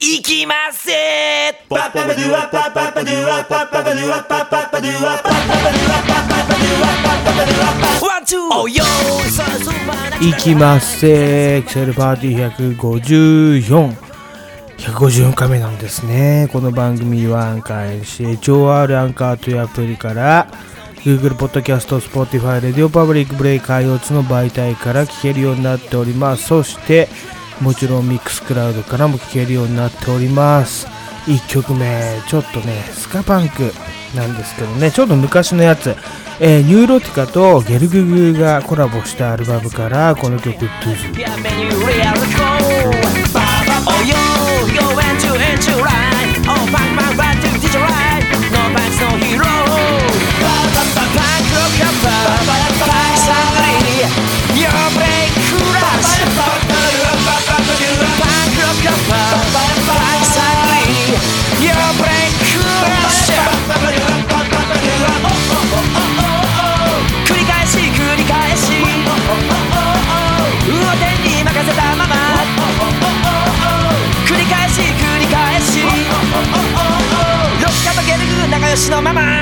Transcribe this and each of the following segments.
いきまっせーいきます。せエクセルパーティー154 154回目なんですね。この番組はアンカー CHOR アンカーというアプリから Google Podcast、Spotify、Radio Public、ブレイカー4つの媒体から聞けるようになっております。そしてもちろんミックスクラウドからも聴けるようになっております。1曲目ちょっとねスカパンクなんですけどね。ちょっと昔のやつ。えーニューロティカとゲルググがコラボしたアルバムからこの曲「トゥズのまま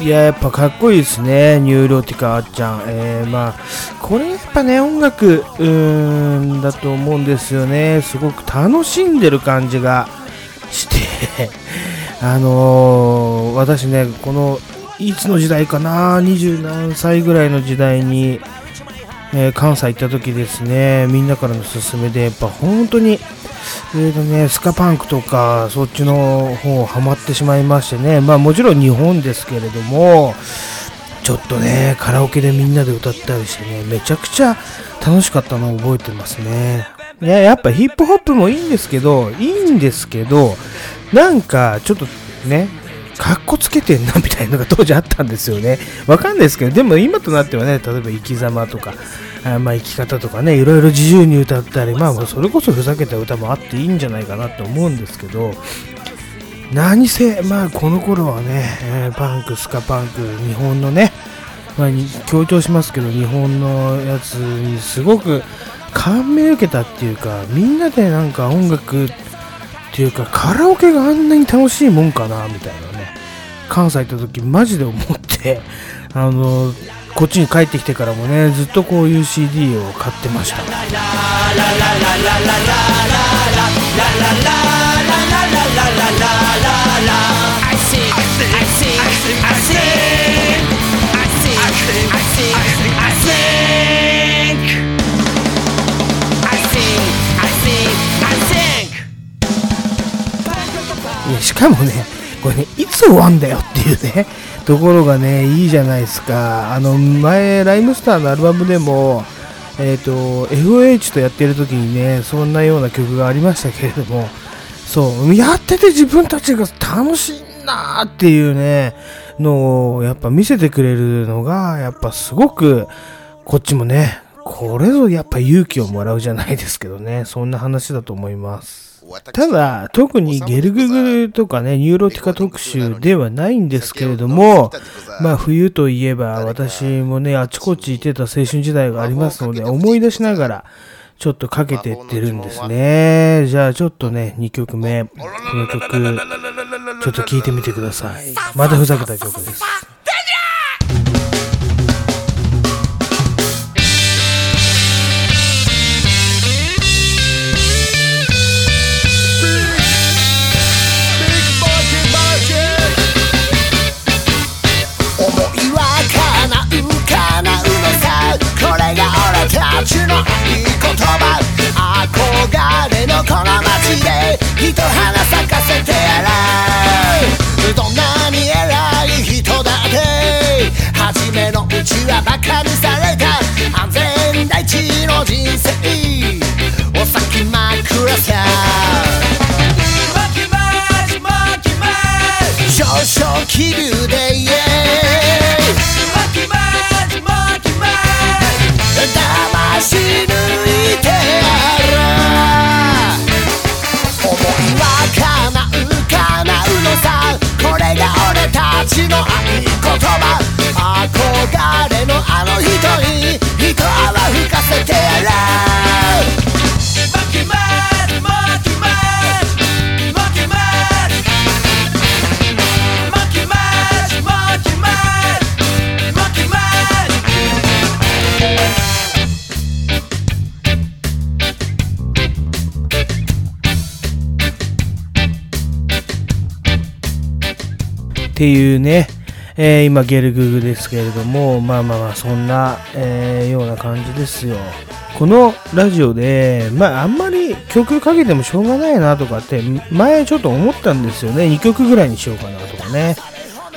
いや、やっぱかっこいいですね。ニューロティカあっちゃん。えー、まあ、これぱね音楽うーんだと思うんですよね。すごく楽しんでる感じがして あのー私ねこのいつの時代かな20何歳ぐらいの時代に、えー関西行った時ですね。みんなからの勧めでやっぱ本当にえーとね、スカパンクとかそっちの方ハマってしまいましてね、まあもちろん日本ですけれども、ちょっとね、カラオケでみんなで歌ったりしてね、めちゃくちゃ楽しかったのを覚えてますね。いや、やっぱヒップホップもいいんですけど、いいんですけど、なんかちょっとね、かっこつけてんなみたいなのが当時あったんですよね。わかんないですけど、でも今となってはね、例えば生き様とか、あまあ生き方とかね、いろいろ自由に歌ったり、まあそれこそふざけた歌もあっていいんじゃないかなと思うんですけど、何せ、まあこの頃はね、えーパンク、スカパンク、日本のね、まあ、強調しますけど、日本のやつにすごく感銘受けたっていうか、みんなでなんか音楽っていうか、カラオケがあんなに楽しいもんかな、みたいなね、関西行った時マジで思って、あの、こっちに帰ってきてからもね、ずっとこういう CD を買ってました。しかもね、これね、いつ終わんだよっていうね、ところがね、いいじゃないですか。あの、前、ライムスターのアルバムでも、えっ、と、FOH とやってる時にね、そんなような曲がありましたけれども、そう、やってて自分たちが楽しいなーっていうね、のを、やっぱ見せてくれるのが、やっぱすごく、こっちもね、これぞやっぱ勇気をもらうじゃないですけどね、そんな話だと思います。ただ、特にゲルググとかね、ニューロティカ特集ではないんですけれども、まあ冬といえば私もね、あちこち行ってた青春時代がありますので、思い出しながら、ちょっとかけてってるんですね。じゃあちょっとね、2曲目、この曲、ちょっと聴いてみてください。またふざけた曲です。思いは叶う叶うのさこれが俺たちのいい言葉のこ咲かせてやらどんなに偉い人だって初めのうちはバカにされた安全第一の人生おき真き暗さ少々気流でイエーイ騙し抜いてやる。ちの合言葉。憧れっていうね、えー今ゲルググですけれども、まあまあまあ、そんな、えーような感じですよ。このラジオで、まああんまり曲かけてもしょうがないなとかって、前ちょっと思ったんですよね。2曲ぐらいにしようかなとかね。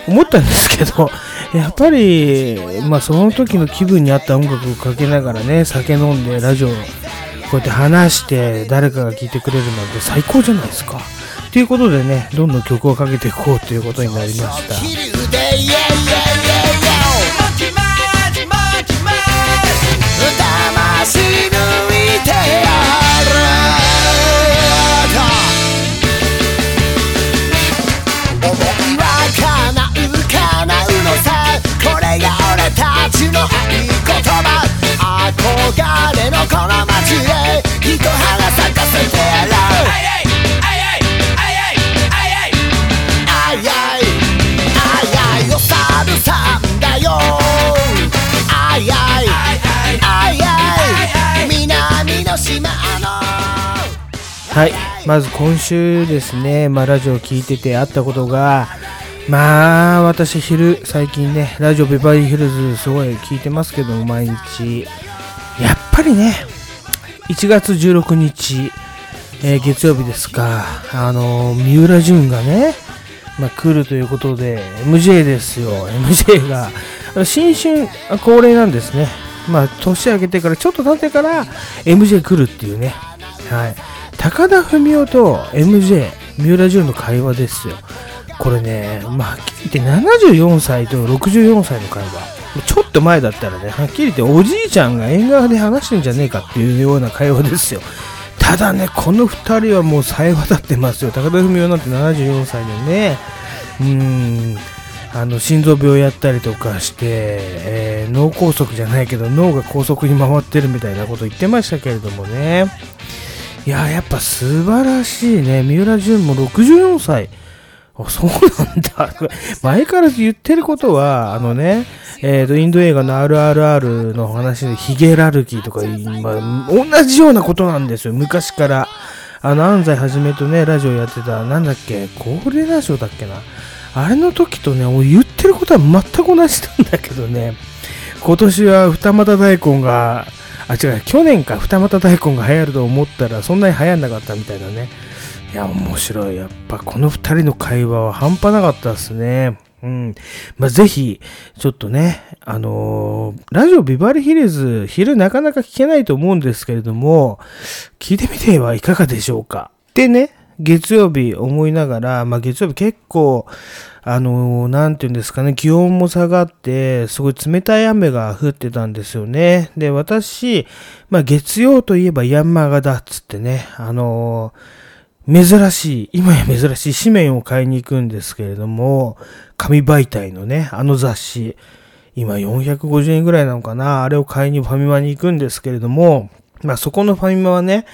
思ったんですけど、やっぱり、まあその時の気分に合った音楽をかけながらね、酒飲んでラジオ、こうやって話して誰かが聴いてくれるなんて最高じゃないですか。ということでね、どんどん曲をかけていこうということになりました。憧れのこの街で一花咲かせてやろういあいお猿さんだよ。あいあい。あいあい。南の島の。はい、まず今週ですね、まあ、ラジオを聞いててあったことが、まあ、私、昼、最近ね、ラジオベバリーヒルズ、すごい聞いてますけども、毎日、やっぱりね、1月16日、えー月曜日ですか、あのー三浦淳がね、まあ、来るということで、MJ ですよ、MJ が、新春恒例なんですね。まあ、年明けてから、ちょっと経ってから MJ 来るっていうね。はい。高田文夫と MJ、三浦淳の会話ですよ。これね、まあ、はっきり言って74歳と64歳の会話。ちょっと前だったらね、はっきり言っておじいちゃんが縁側で話してんじゃねえかっていうような会話ですよ。ただね、この2人はもうさえ渡ってますよ。高田文夫なんて74歳でね、うん、あの心臓病やったりとかして、えー脳梗塞じゃないけど脳が高速に回ってるみたいなこと言ってましたけれどもね。いややっぱ素晴らしいね。三浦淳も64歳。そうなんだ。前から言ってることはあのねえー、とインド映画の RRR の話でヒゲラルキーとか言い、まあ、同じようなことなんですよ。昔から。あの安西はじめとねラジオやってたなんだっけ高齢ラジオだっけな。あれの時とね、俺言ってることは全く同じなんだけどね、今年は二股大根が、あ、違う、去年か二股大根が流行ると思ったら、そんなに流行んなかったみたいだね。いや、面白い。やっぱこの二人の会話は半端なかったですね。うん。まあ、ぜひ、ちょっとね、あのーラジオビバリヒルズ、昼なかなか聞けないと思うんですけれども、聞いてみてはいかがでしょうか。でね、月曜日思いながら、まあ、月曜日結構、あのーなんていうんですかね、気温も下がって、すごい冷たい雨が降ってたんですよね。で、私、まあ、月曜といえばヤンマーガだっつってね、あのー珍しい、今や珍しい紙面を買いに行くんですけれども、紙媒体のね、あの雑誌、今450円ぐらいなのかな、あれを買いにファミマに行くんですけれども、まあそこのファミマはね、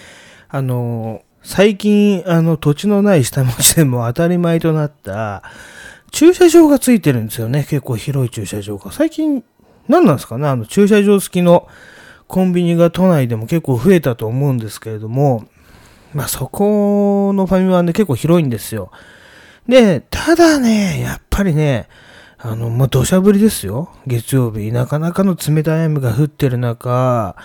あの、最近、あの、土地のない下町でも当たり前となった、駐車場がついてるんですよね。結構広い駐車場が。最近、何なんですかねあの、駐車場付きのコンビニが都内でも結構増えたと思うんですけれども、まあそこのファミマはね、結構広いんですよ。で、ただね、やっぱりね、あの、まあ、土砂降りですよ。月曜日。なかなかの冷たい雨が降ってる中、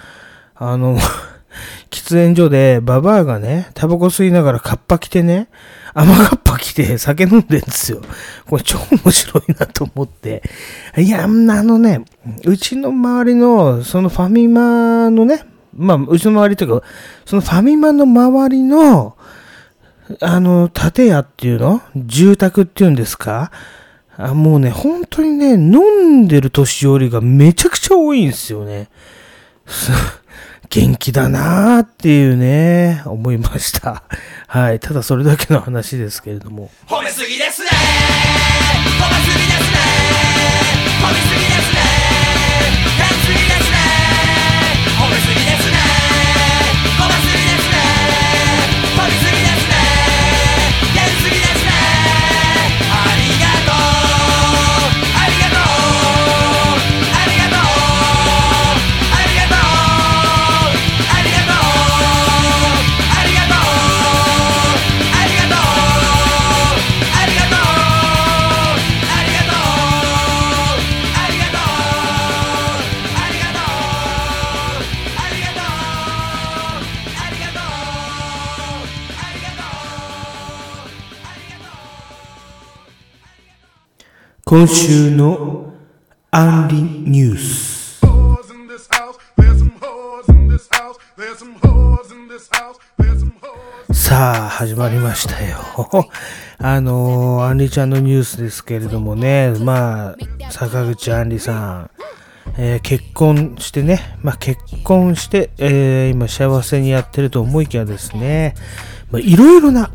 あの、喫煙所でババアがね、タバコ吸いながらカッパ着てね、甘カッパ着て酒飲んでんですよ。これ超面白いなと思って。いや、あのね、うちの周りの、そのファミマのね、まあ、うちの周りというか、そのファミマの周りの、あの、建屋っていうの？住宅っていうんですか？あもうね、本当にね、飲んでる年寄りがめちゃくちゃ多いんですよね。元気だなーっていうね、思いました。はい。ただそれだけの話ですけれども。褒めすぎですね褒めすぎですね褒めすぎですね今週のアンリニュース。さあ、始まりましたよ。あのー、アンリちゃんのニュースですけれどもね、まあ、坂口アンリさん、えー結婚してね、まあ結婚して、えー今幸せにやってると思いきやですね、まあいろいろな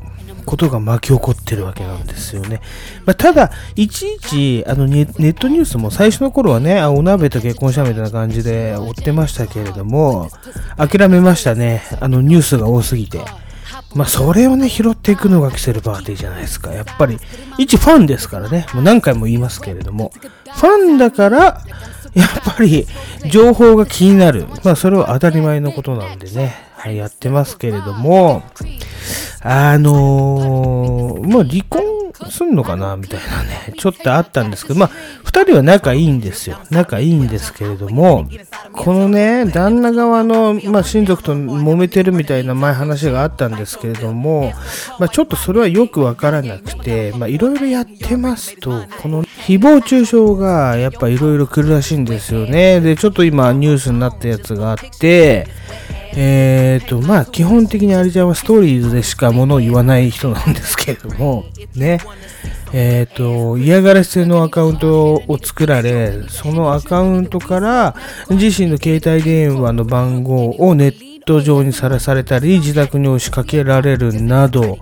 ことが巻き起こってるわけなんですよね。まあ、ただ、いちいち、あのネ、ットニュースも最初の頃はね、お鍋と結婚したみたいな感じで追ってましたけれども、諦めましたね。あの、ニュースが多すぎて。まあ、それをね、拾っていくのがキセルパーティーじゃないですか。やっぱり、一ファンですからね。もう何回も言いますけれども。ファンだから、やっぱり、情報が気になる。まあ、それは当たり前のことなんでね。はい、やってますけれども、あのー、もう離婚すんのかなみたいなね、ちょっとあったんですけど、まあ、二人は仲いいんですよ。仲いいんですけれども、このね、旦那側の、まあ、親族と揉めてるみたいな前話があったんですけれども、まあ、ちょっとそれはよくわからなくて、まあ、いろいろやってますと、この誹謗中傷がやっぱいろいろ来るらしいんですよね。で、ちょっと今ニュースになったやつがあって、えーと、まあ、基本的にアリちゃんはストーリーズでしかものを言わない人なんですけれども、ね。えーと、嫌がらせのアカウントを作られ、そのアカウントから自身の携帯電話の番号をネット上にさらされたり、自宅に押しかけられるなど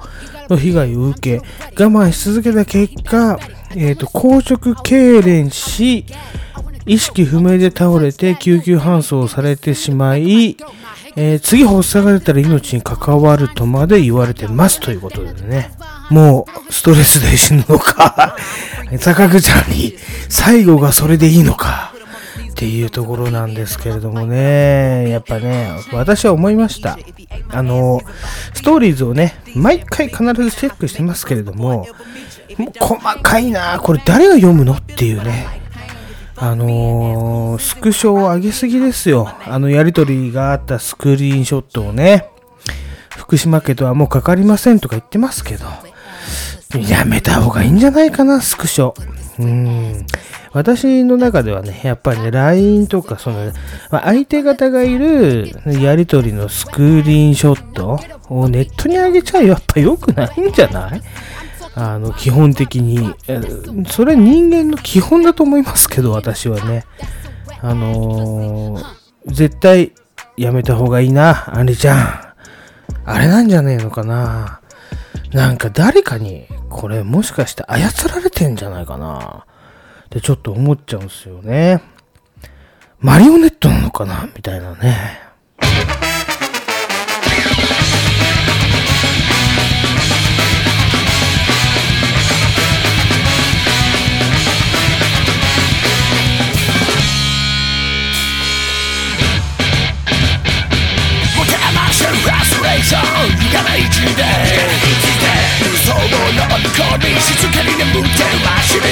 の被害を受け、我慢し続けた結果、えーと、硬直痙攣し、意識不明で倒れて救急搬送されてしまい、えー次発作が出たら命に関わるとまで言われてますということでね。もうストレスで死ぬのか、坂口さんに最後がそれでいいのかっていうところなんですけれどもね、やっぱね、私は思いました。あの、ストーリーズをね、毎回必ずチェックしてますけれども、もう細かいなこれ誰が読むの？っていうね。あのースクショを上げすぎですよ。あのやりとりがあったスクリーンショットをね、福島家とはもうかかりませんとか言ってますけど、やめた方がいいんじゃないかな、スクショ。うん。私の中ではね、やっぱりね、LINE とか、その、まあ相手方がいるやりとりのスクリーンショットをネットに上げちゃやっぱ良くないんじゃない？あの、基本的に。それ人間の基本だと思いますけど、私はね。あのー絶対やめた方がいいな、アンリちゃん。あれなんじゃねえのかな。なんか誰かに、これもしかして操られてんじゃないかな。ってちょっと思っちゃうんすよね。マリオネットなのかなみたいなね。Restoration 行かない地で嘘の飲み込み静かに眠ってる街に。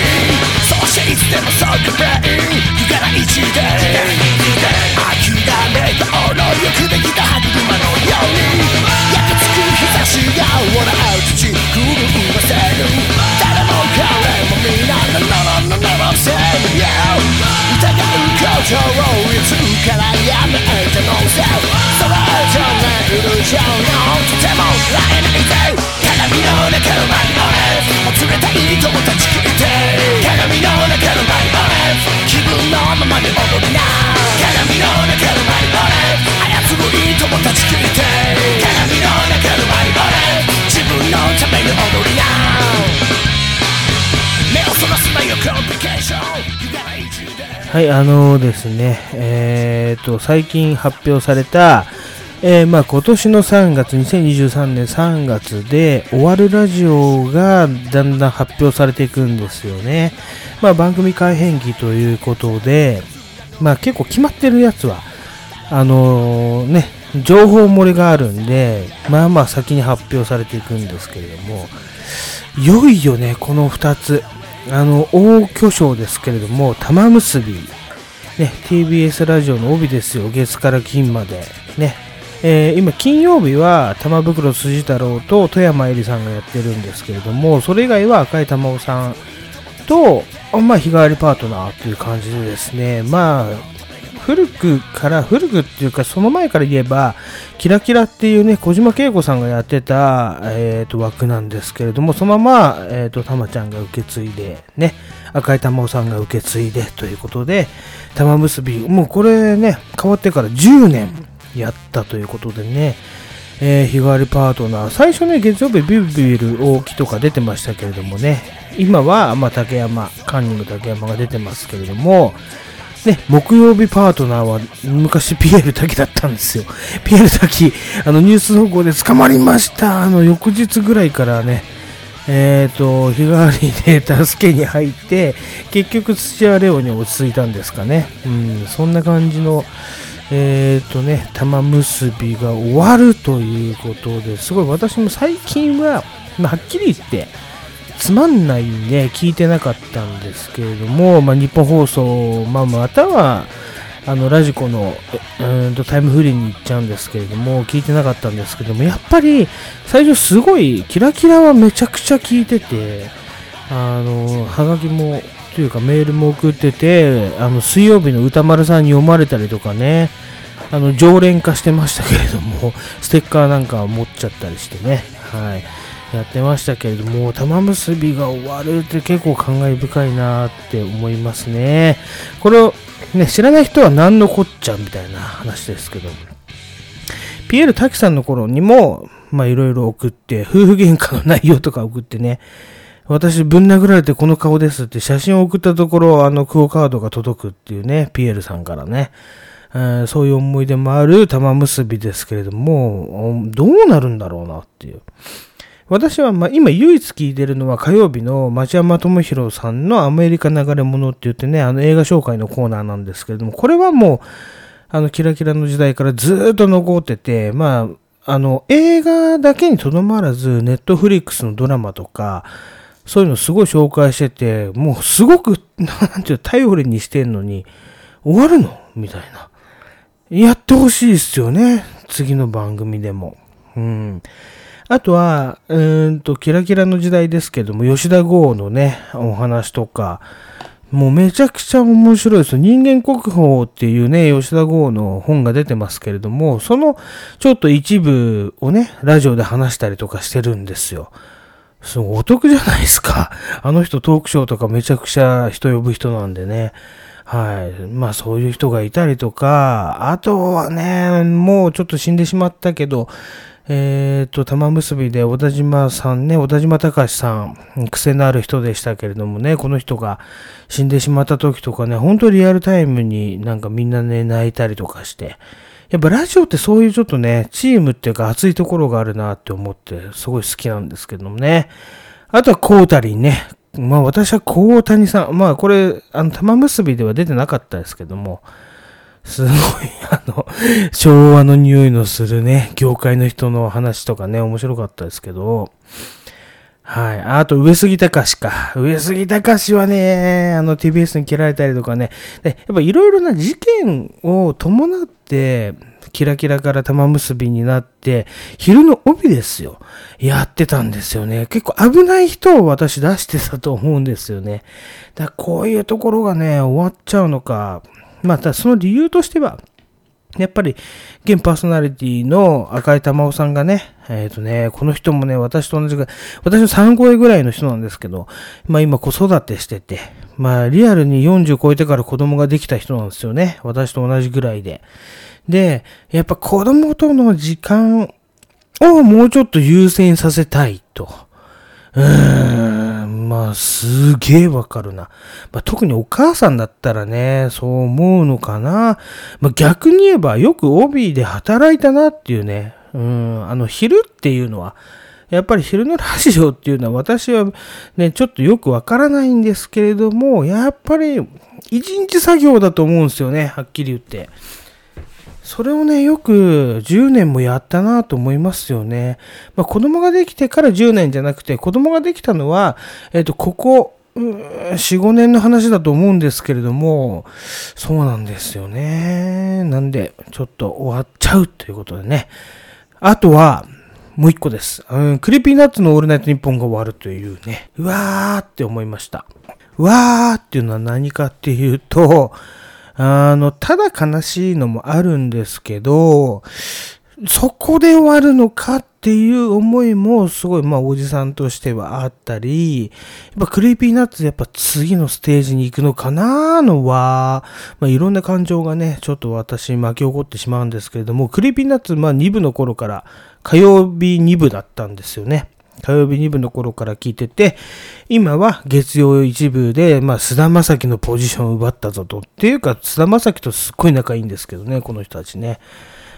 そしていつでもそうくらい行かない地で諦めたおのよくできた歯車のように焼きつく日差しが笑う土狂わせる彼も皆のののののせよ疑うことをいつからやめたのさそれじゃないイルージョンのとても会えないぜ鏡の中のマリオネもつれたい友達聞いて鏡の中のマリオネ気分のままに踊りな鏡の中のマリオネ操るいい友達聞いて鏡の中のマリオネ自分のために踊りなはい、あのですね、えーと、最近発表された、えーまあ今年の3月、2023年3月で終わるラジオがだんだん発表されていくんですよね。まあ番組改編期ということで、まあ結構決まってるやつは、あのね、情報漏れがあるんで、まあまあ先に発表されていくんですけれども、いよいよね、この2つ、あの、大巨匠ですけれども、玉結び、ね、TBS ラジオの帯ですよ、月から金まで。ね、えー今、金曜日は玉袋辻太郎と富山えりさんがやってるんですけれども、それ以外は赤い玉緒さんと、ま、日替わりパートナーという感じでですね、まあ、古くから、古くっていうか、その前から言えば、キラキラっていうね、小島慶子さんがやってた、えー、と枠なんですけれども、そのまま、えー、と、たまちゃんが受け継いで、ね、赤井玉緒さんが受け継いでということで、玉結び、もうこれね、変わってから10年やったということでね、えー日替わりパートナー、最初ね、月曜日ビビル大木とか出てましたけれどもね、今は、まあ、竹山、カンニング竹山が出てますけれども、ね、木曜日パートナーは昔ピエール滝だったんですよ。ピエール滝、あのニュース投稿で捕まりました。あの翌日ぐらいからね、えっ、と、日替わりで助けに入って、結局土屋レオに落ち着いたんですかね。うん、そんな感じの、えっ、とね、玉結びが終わるということですごい私も最近は、まあはっきり言って、つまんないんで聞いてなかったんですけれども、まあ、日本放送、まあ、またはあのラジコのうんとタイムフリーに行っちゃうんですけれども聞いてなかったんですけどもやっぱり最初すごいキラキラはめちゃくちゃ聞いててあのはがきもというかメールも送っててあの水曜日の歌丸さんに読まれたりとかねあの常連化してましたけれどもステッカーなんか持っちゃったりしてね。はい。やってましたけれども、玉結びが終わるって結構感慨深いなって思いますね。これをね、知らない人は何のこっちゃみたいな話ですけど、ピエール滝さんの頃にも、まあいろいろ送って、夫婦喧嘩の内容とか送ってね、私ぶん殴られてこの顔ですって写真を送ったところ、あのクオカードが届くっていうね、ピエールさんからね。えーそういう思い出もある玉結びですけれども、どうなるんだろうなっていう。私はまあ今唯一聞いてるのは火曜日の町山智博さんのアメリカ流れ物って言ってね、あの映画紹介のコーナーなんですけれども、これはもう、あのキラキラの時代からずっと残ってて、まあ、あの映画だけにとどまらず、ネットフリックスのドラマとか、そういうのすごい紹介してて、もうすごく、なんていう、頼りにしてんのに、終わるの？みたいな。やってほしいですよね。次の番組でも。うん。あとは、うーんと、キラキラの時代ですけども、吉田剛のね、お話とか、もうめちゃくちゃ面白いです。人間国宝っていうね、吉田剛の本が出てますけれども、そのちょっと一部をね、ラジオで話したりとかしてるんですよ。すごいお得じゃないですか。あの人トークショーとかめちゃくちゃ人呼ぶ人なんでね。はい。まあそういう人がいたりとか、あとはね、もうちょっと死んでしまったけど、えっ、と、玉結びで小田島さんね、小田島隆さん、癖のある人でしたけれどもね、この人が死んでしまった時とかね、本当リアルタイムになんかみんなね、泣いたりとかして、やっぱラジオってそういうちょっとね、チームっていうか熱いところがあるなって思って、すごい好きなんですけどもね。あとはコータリンね。まあ私はコータニさん、まあこれ、あの、玉結びでは出てなかったですけども、すごい、あの、昭和の匂いのするね、業界の人の話とかね、面白かったですけど、はい。あと、上杉隆か。上杉隆はね、あの、TBS に切られたりとかね。で、やっぱいろいろな事件を伴って、キラキラから玉結びになって、昼の帯ですよ。やってたんですよね。結構危ない人を私出してたと思うんですよね。だこういうところがね、終わっちゃうのか。また、その理由としては、やっぱり、現パーソナリティの赤井玉緒さんがね、えっ、とね、この人もね、私と同じぐらい、私の3超えぐらいの人なんですけど、まあ今子育てしてて、まあリアルに40超えてから子供ができた人なんですよね。私と同じぐらいで。で、やっぱ子供との時間をもうちょっと優先させたいと。うーん、まあ、すげえわかるな。まあ、特にお母さんだったらね、そう思うのかな。まあ、逆に言えば、よく帯で働いたなっていうね。うん、あの、昼っていうのは、やっぱり昼のラジオっていうのは私はね、ちょっとよくわからないんですけれども、やっぱり一日作業だと思うんですよね、はっきり言って。それをね、よく10年もやったなと思いますよね。まあ、子供ができてから10年じゃなくて、子供ができたのは、えっ、と、ここ、うー4、5年の話だと思うんですけれども、そうなんですよね。なんで、ちょっと終わっちゃうということでね。あとは、もう一個です。うん、 Creepy Nuts のオールナイトニッポンが終わるというね。うわーって思いました。うわーっていうのは何かっていうと、あの、ただ悲しいのもあるんですけど、そこで終わるのかっていう思いもすごい、まあ、おじさんとしてはあったり、やっぱ Creepy Nuts やっぱ次のステージに行くのかなーのは、まあ、いろんな感情がね、ちょっと私巻き起こってしまうんですけれども、 Creepy Nuts、まあ、2部の頃から火曜日2部だったんですよね。火曜日2部の頃から聞いてて、今は月曜1部で、まあ、菅田将暉のポジションを奪ったぞと。っていうか、菅田将暉とすっごい仲いいんですけどね、この人たちね。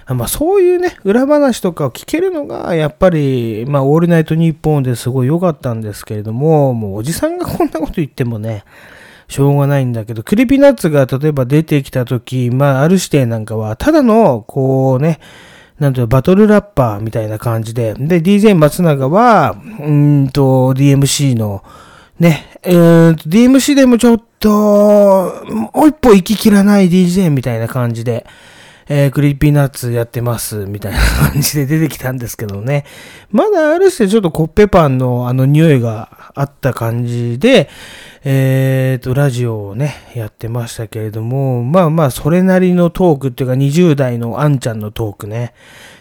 まあ、そういうね、裏話とかを聞けるのが、やっぱり、まあ、オールナイトニッポンですごい良かったんですけれども、もうおじさんがこんなこと言ってもね、しょうがないんだけど、クリピナッツが例えば出てきた時、まあ、ある指定なんかは、ただの、こうね、なんていうバトルラッパーみたいな感じで、で、DJ 松永は、うんと、DMC の、ね、えー、DMC でもちょっと、もう一歩行ききらない DJ みたいな感じで、えー、 Creepy Nuts やってます、みたいな感じで出てきたんですけどね。まだあるしてちょっとコッペパンのあの匂いがあった感じで、えーと、ラジオをね、やってましたけれども、まあまあ、それなりのトークっていうか20代のあんちゃんのトークね。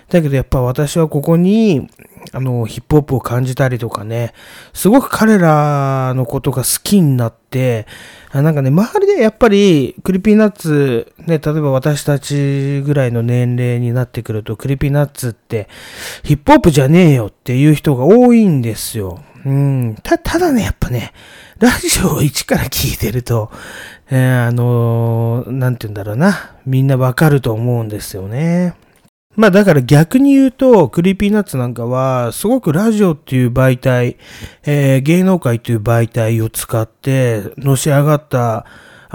だけどやっぱ私はここに、あの、ヒップホップを感じたりとかね、すごく彼らのことが好きになって、なんかね、周りでやっぱり、 Creepy Nuts、ね、例えば私たちぐらいの年齢になってくると、 Creepy Nuts って、ヒップホップじゃねえよっていう人が多いんですよ。うん。た、ただね、やっぱね、ラジオを一から聞いてると、えー、あのー、なんて言うんだろうな。みんなわかると思うんですよね。まあだから逆に言うと、 Creepy Nuts なんかは、すごくラジオっていう媒体、えー、芸能界という媒体を使って、のし上がった、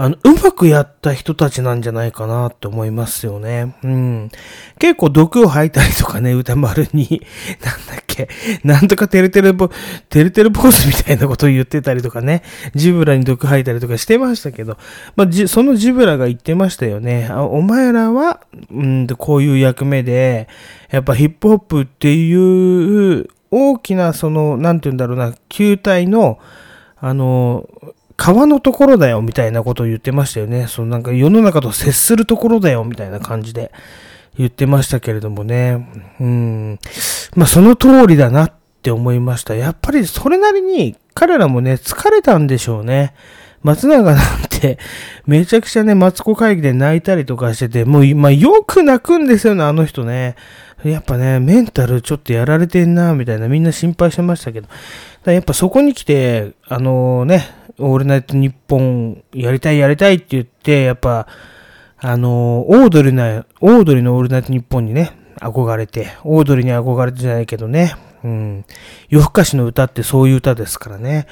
あの、うまくやった人たちなんじゃないかなって思いますよね。うん。結構毒を吐いたりとかね、宇多丸に、なんだっけ、なんとかてるてるぼ、てるてる坊主みたいなことを言ってたりとかね、 Zeebra に毒吐いたりとかしてましたけど、まあ、じ、その Zeebra が言ってましたよね。あお前らは、うんこういう役目で、やっぱヒップホップっていう大きなその、なんて言うんだろうな、球体の、あの、川のところだよみたいなことを言ってましたよね。そのなんか世の中と接するところだよみたいな感じで言ってましたけれどもね。うん。まあその通りだなって思いました。やっぱりそれなりに彼らもね、疲れたんでしょうね。松永なんて、めちゃくちゃね、マツコ会議で泣いたりとかしてて、もう、まあ、よく泣くんですよね、あの人ね。やっぱね、メンタルちょっとやられてんな、みたいな、みんな心配してましたけど。やっぱそこに来て、あのね、オールナイトニッポンやりたいやりたいって言って、やっぱ、あのオードリーな、オードリーのオールナイトニッポンにね、憧れて、オードリーに憧れてじゃないけどね、うん、夜更かしの歌ってそういう歌ですからね。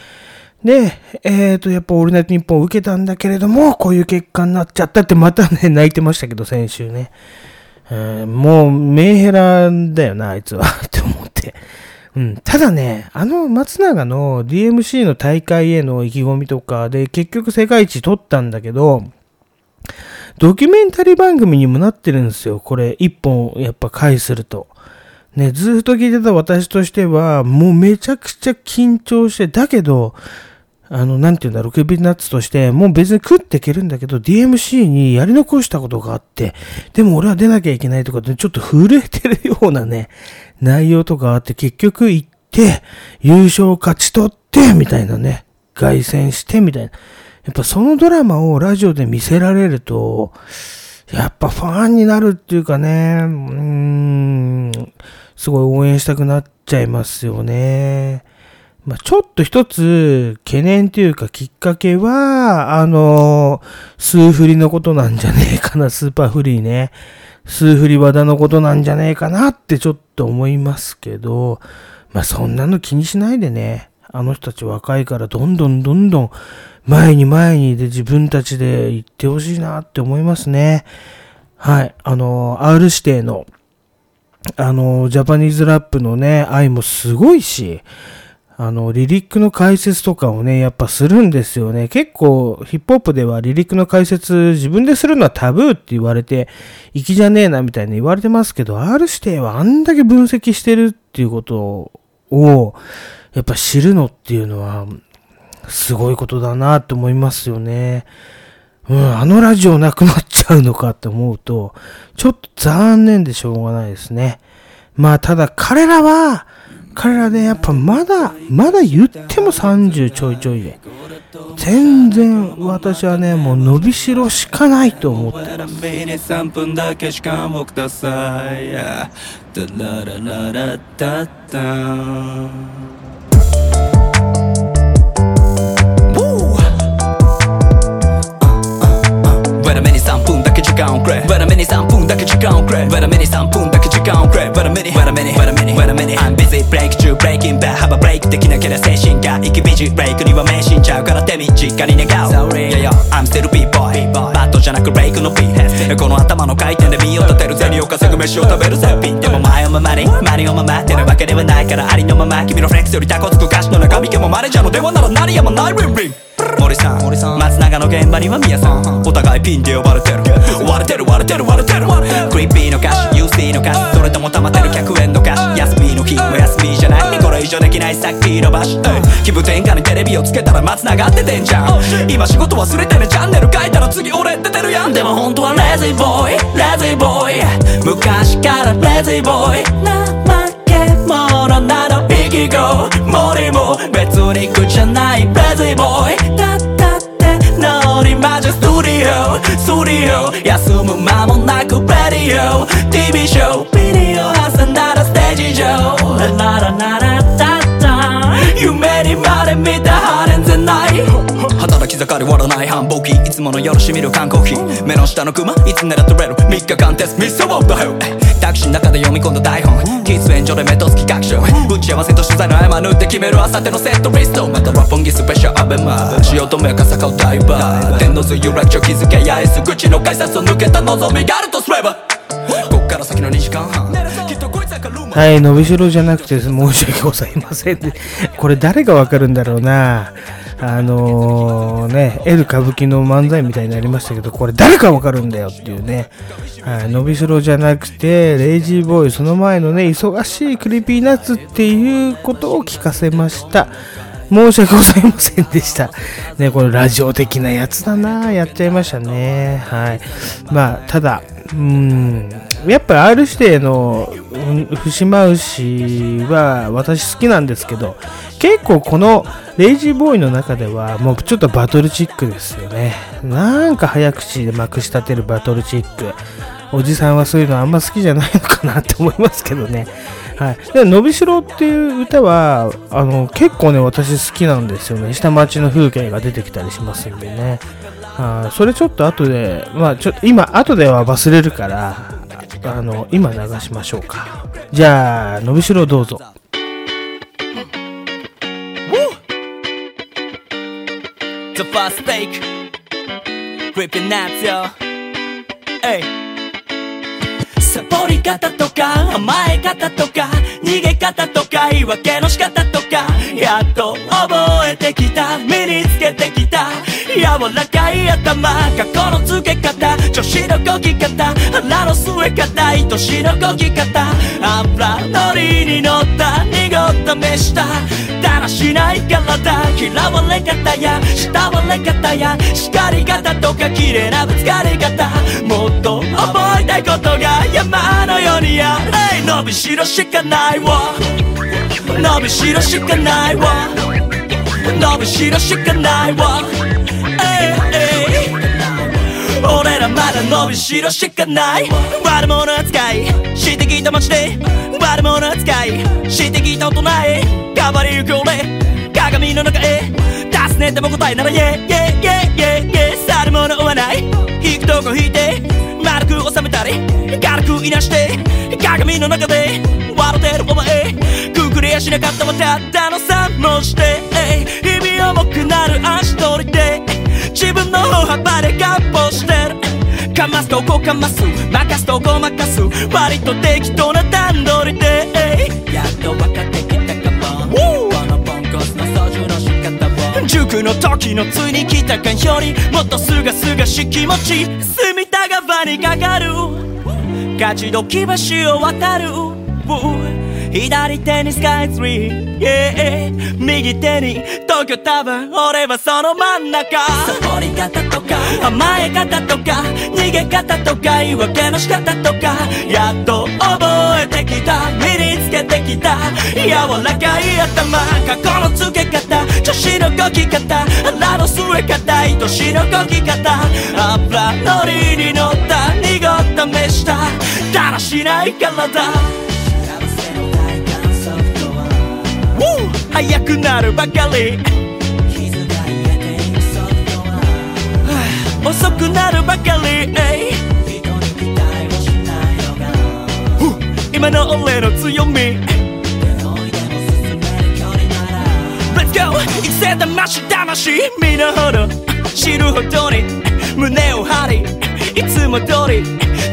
で、えっ、ー、と、やっぱオールナイトニッポンを受けたんだけれども、こういう結果になっちゃったってまたね、泣いてましたけど、先週ね。えー、もう、メンヘラだよな、あいつは って思って。うん、ただね、あの松永の DMC の大会への意気込みとかで結局世界一取ったんだけど、ドキュメンタリー番組にもなってるんですよ。これ、一本やっぱ回すると。ね、ずっと聞いてた私としては、もうめちゃくちゃ緊張して、だけど、あの、なんていうんだろう、首ナッツとして、もう別に食っていけるんだけど、DMC にやり残したことがあって、でも俺は出なきゃいけないとかで、ちょっと震えてるようなね、内容とかあって、結局行って、優勝勝ち取って、みたいなね、凱旋して、みたいな。やっぱそのドラマをラジオで見せられると、やっぱファンになるっていうかね、うーん、すごい応援したくなっちゃいますよね。まあ、ちょっと一つ懸念というかきっかけは、あの、数振りのことなんじゃねえかな、スーパーフリーね。数振り和田のことなんじゃねえかなってちょっと思いますけど、まあそんなの気にしないでね、あの人たち若いからどんどんどんどん前に前にで自分たちで行ってほしいなって思いますね。はい。あの、R 指定の、あの、ジャパニーズラップのね、愛もすごいし、あの、リリックの解説とかをね、やっぱするんですよね。結構、ヒップホップではリリックの解説自分でするのはタブーって言われて、粋じゃねえなみたいに言われてますけど、R 指定はあんだけ分析してるっていうことを、やっぱ知るのっていうのは、すごいことだなって思いますよね。うん、あのラジオなくなっちゃうのかって思うと、ちょっと残念でしょうがないですね。まあ、ただ彼らは、彼らでやっぱまだ、まだ言っても30ちょいちょいで。全然私はね、もう伸びしろしかないと思ってラビに3分だけ時間をください間をくれ。わらめに3分だけ時間をくれ。わらめに3分だけ時間をくれ。わらめに。わらめに。わらめに。わらめに。I'm busy break 中 breaking bad. 幅ブレイクできなけりゃ精神が生きビジブレイクには迷信ちゃうから手短に願う。Sorry. Yeah yo I'm still B-boy. バットじゃなくブレイクの B. この頭の回転で身を立てる銭を稼ぐ飯を食べる絶品でも前をままにマニをままってるわけではないからありのまま。君のフレックスよりタコつく歌詞の中身。でもマネージャーの電話なら何やもない。リンリン森さん松永の現場には宮さんお互いピンで呼ばれてる。割れてる割れてる割れてる。クリーピーの歌詞 UC の歌詞それとも溜まってる100円の歌詞休みの日も休みじゃない。これ以上できないさっきの場所。気分転換にテレビをつけたら松永っててんじゃん。今仕事忘れてねチャンネル変えたら次俺出てるやん。でも本当はレジーボーイレジーボーイ昔からレジーボーイ怠け者など生きご森も別に苦じゃない。ベジーボーイだったってノリマジストリオ。ストリオ。休む間もなくレディオ。TV ショー。ビデオ挟んだらステージ上。ララララタタ夢にまで見たハレンゼない。盛り割らない繁忙期。いつもの夜しみる缶コーヒー目の下のクマいつ狙ってれる？3日間テスト。ミスオブダヘルタクシーの中で読み込んだ台本。喫煙所で目とつき学習打ち合わせと取材の合間縫って決める朝手のセットリスト。また六本木スペシャルアベマ汐留赤坂をダイバー。天王洲有楽町気づけやえす口の改札を抜けた望みがあるとすれば。こっから先の2時間半。きっとこいつはルーマはい、伸びしろじゃなくて申し訳ございません。これ誰がわかるんだろうな。あのー、ね、L 歌舞伎の漫才みたいになりましたけど、これ誰かわかるんだよっていうね。はい、伸びしろじゃなくて、 Lazy Boy、その前のね、忙しい Creepy Nuts っていうことを聞かせました。申し訳ございませんでした。ね、このラジオ的なやつだなやっちゃいましたね。はい。まあ、ただ、うん、やっぱ R 指定のうん節回しは私好きなんですけど、結構この Lazy Boy の中ではもうちょっとバトルチックですよね。なんか早口でまくし立てるバトルチック。おじさんはそういうのあんま好きじゃないのかなって思いますけどね。はい。で、のびしろっていう歌は、あの、結構ね、私好きなんですよね。下町の風景が出てきたりしますんでね。あそれちょっと後で、まあちょっと今、後では忘れるから、あの、今流しましょうか。じゃあ、のびしろどうぞ。The first take Ripping nuts yo Hey サボり方とか甘え方とか逃げ方とか言い訳の仕方とかやっと覚えてきた身につけてきた柔らかい頭過去のつけ方女子のこぎ方腹の据え方愛しのこぎ方油のりに乗った濁った目したならしないからだ。嫌われ方や慕われ方や叱り方とか綺麗なぶつかり方。もっと覚えたいことが山のようにあれ。伸びしろしかないわ。伸びしろしかないわ。伸びしろしかないわ。俺らまだ伸びしろしかない。悪者扱い。してきた街で。悪者扱い。してきた大人へ変わりゆく俺。鏡の中へ。出すねでも答えならイェイ。イェイ。イェイ。ェイェイ。去るもの追わない。引くとこ引いて。丸く収めたり。軽くいなして。鏡の中で。笑ってるお前。くくりやしなかったはたったの3文字で日々重くなる足取りで。自分の歩幅でガッポしてる。かますとこかます任すとこ任す。割と適当な段取りで。やっと分かってきたかも。このポンコツの操縦の仕方を。塾の時のついに来たかよりもっとすがすがしい気持ち。隅田川にかかる。勝ち時橋を渡る。左手にスカイツリー、yeah、右手に東京タワー。俺はその真ん中。サボり方とか。甘え方とか。逃げ方とか。言い訳の仕方とか。やっと覚えてきた。身につけてきた。柔らかい頭。過去のつけ方。調子のこき方。腹の据え方。愛しのこき方。油のりに乗った。濁った目した。だらしない体速くなるばかり。遅くなるばかり。今の俺の強み。Let's go! 育成魂魂身の程知るほどに。胸を張り。いつも通り。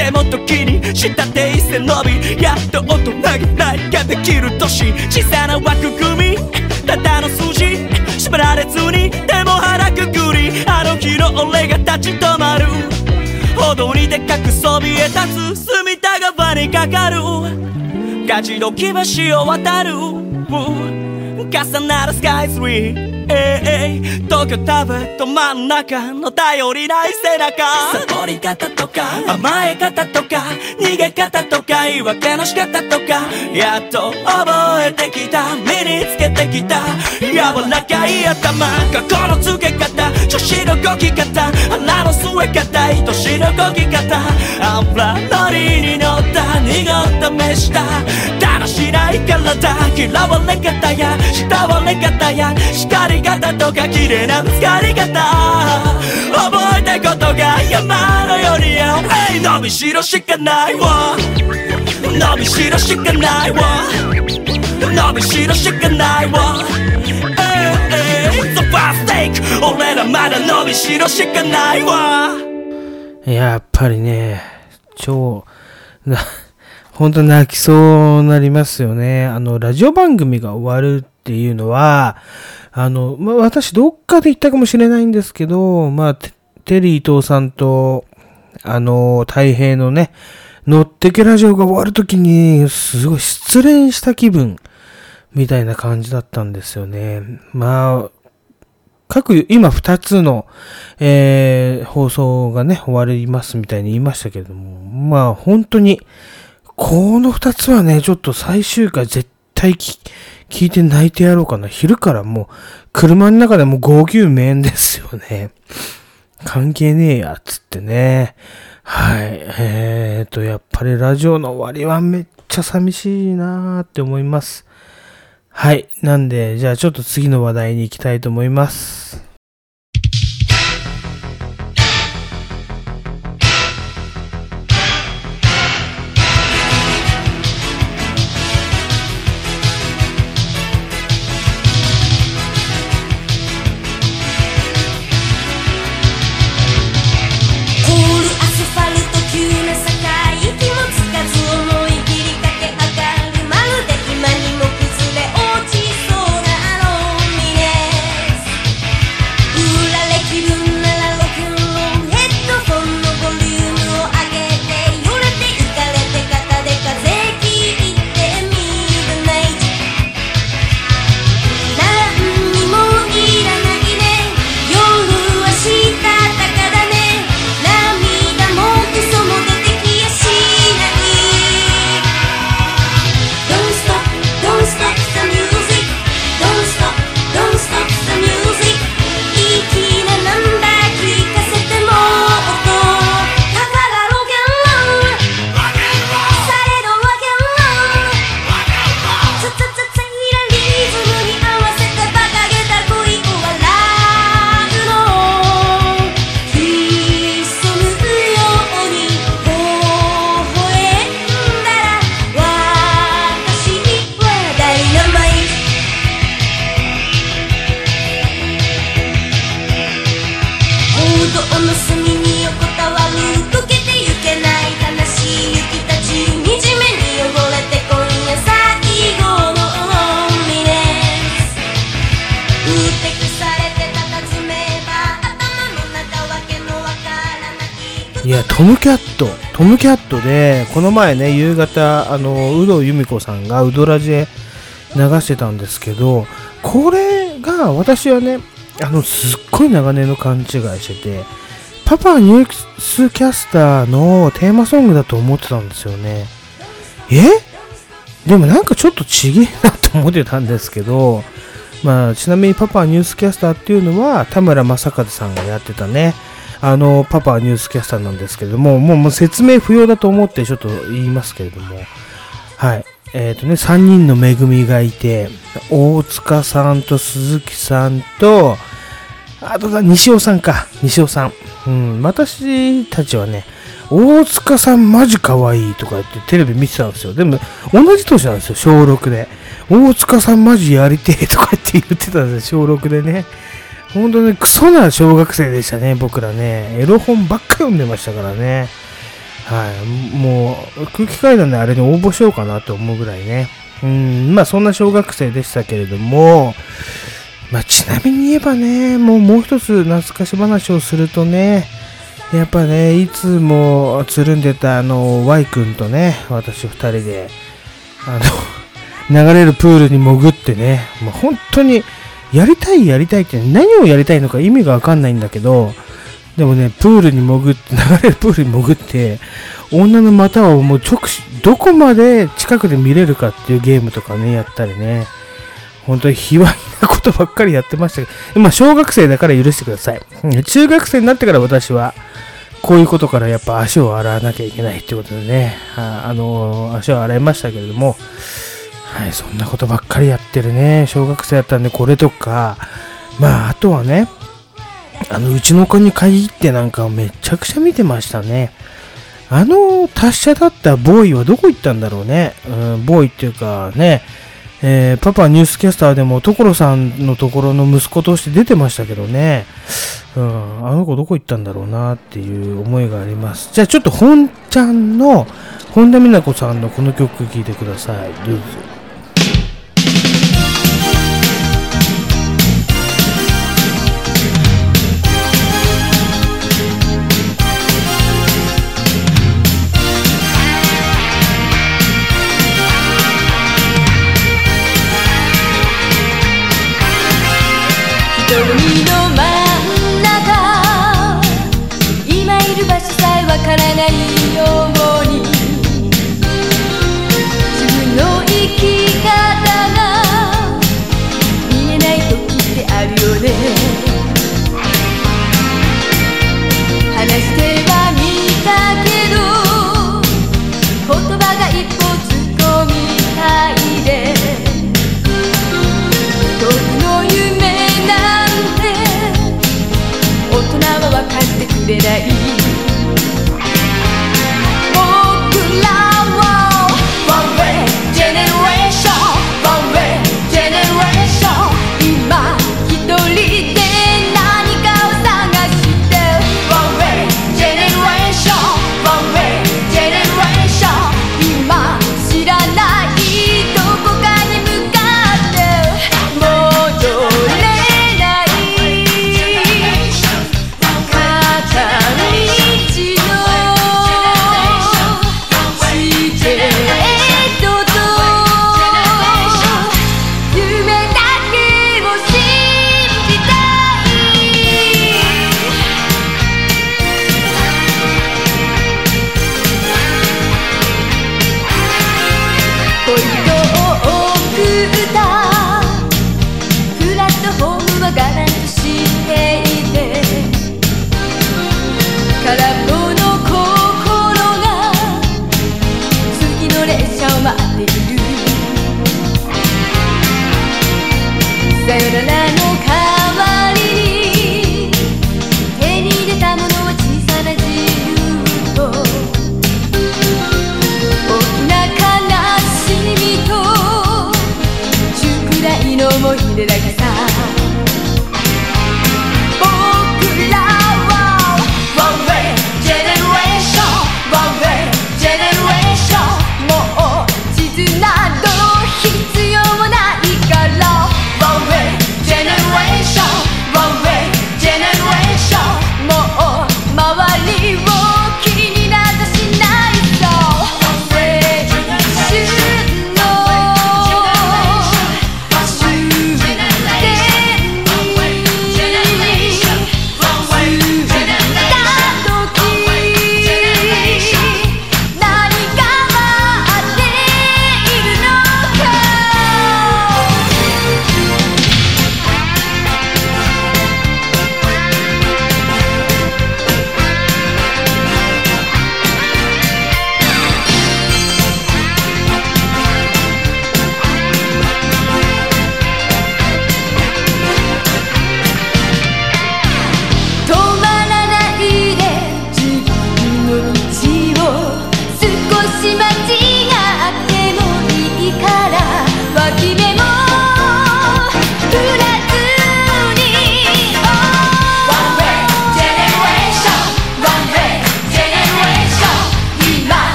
でも時に下手一線伸びやっと大人げないができる年小さな枠組みただの数字縛られずにでも腹くくりあの日の俺が立ち止まる。歩道にでかくそびえ立つ隅田川にかかる。ガチの木橋を渡る。重なるスカイツリーええ東京タワーと真ん中の頼りない背中。サボり方とか甘え方とか逃げ方とか言い訳の仕方とかやっと覚えてきた身につけてきた柔らかい頭過去のつけ方調子のこき方腹の据え方愛しのこき方油のりに乗った濁った目しただらしない体嫌われ方や慕われ方や叱り方とか綺麗なぶつかり方。覚えたことが山のようにえい伸びしろしかないわ。伸びしろしかないわ。伸びしろしかないわ。The first take 俺らまだ伸びしろしかないわ。やっぱりね、超、な、本当泣きそうなりますよね。あの、ラジオ番組が終わるっていうのは、あの、まあ、私どっかで言ったかもしれないんですけど、まあ、テリー伊藤さんと、あの、太平のね、乗ってけラジオが終わるときに、すごい失恋した気分、みたいな感じだったんですよね。まあ、各、今二つの、えー、放送がね、終わりますみたいに言いましたけれども、まあ本当に、この二つはね、ちょっと最終回絶対聞いて泣いてやろうかな。昼からもう、車の中でも号泣面ですよね。関係ねえや、つってね。はい。えーと、やっぱりラジオの終わりはめっちゃ寂しいなーって思います。はい。なんで、じゃあちょっと次の話題に行きたいと思います。いや、トムキャット。トムキャットでこの前ね夕方あの有働由美子さんがウドラジで流してたんですけどこれが私はねあのすっごい長年の勘違いしててパパニュースキャスターのテーマソングだと思ってたんですよね。え？でもなんかちょっとちげえなと思ってたんですけどまあちなみにパパニュースキャスターっていうのは田村正和さんがやってたねあのパパニュースキャスターなんですけれどももうもう説明不要だと思ってちょっと言いますけれどもはいえっ、とね3人の恵みがいて大塚さんと鈴木さんとあとだ西尾さんか西尾さんうん私たちはね大塚さんマジ可愛いとか言ってテレビ見てたんですよ。でも、同じ年なんですよ、小6で。大塚さんマジやりてえとかって言ってたんですよ、小6でね。本当にクソな小学生でしたね、僕らね。エロ本ばっか読んでましたからね。はい。もう、空気階段であれに応募しようかなと思うぐらいね。うん、まあそんな小学生でしたけれども、まあちなみに言えばね、もうもう一つ懐かし話をするとね、やっぱね、いつもつるんでたあの、Y 君とね、私二人で、あの、流れるプールに潜ってね、もう本当に、やりたいやりたいって何をやりたいのか意味がわかんないんだけど、でもね、プールに潜って、流れるプールに潜って、女の股をもう直視、どこまで近くで見れるかっていうゲームとかね、やったりね、本当に卑猥なことばっかりやってましたけど、今小学生だから許してください。中学生になってから私は、こういうことからやっぱ足を洗わなきゃいけないってことでね、ああの足を洗いましたけれども、はい、そんなことばっかりやってるね、小学生だったんで、これとか、まあ、あとはね、あの、うちの子に限ってなんかめちゃくちゃ見てましたね。あの達者だったボーイはどこ行ったんだろうね。うん、ボーイっていうかね、えーパパニュースキャスターでも所さんのところの息子として出てましたけどね。うん、あの子どこ行ったんだろうなっていう思いがあります。じゃあちょっと本ちゃんの、本田美奈子さんのこの曲聴いてください。どうぞ。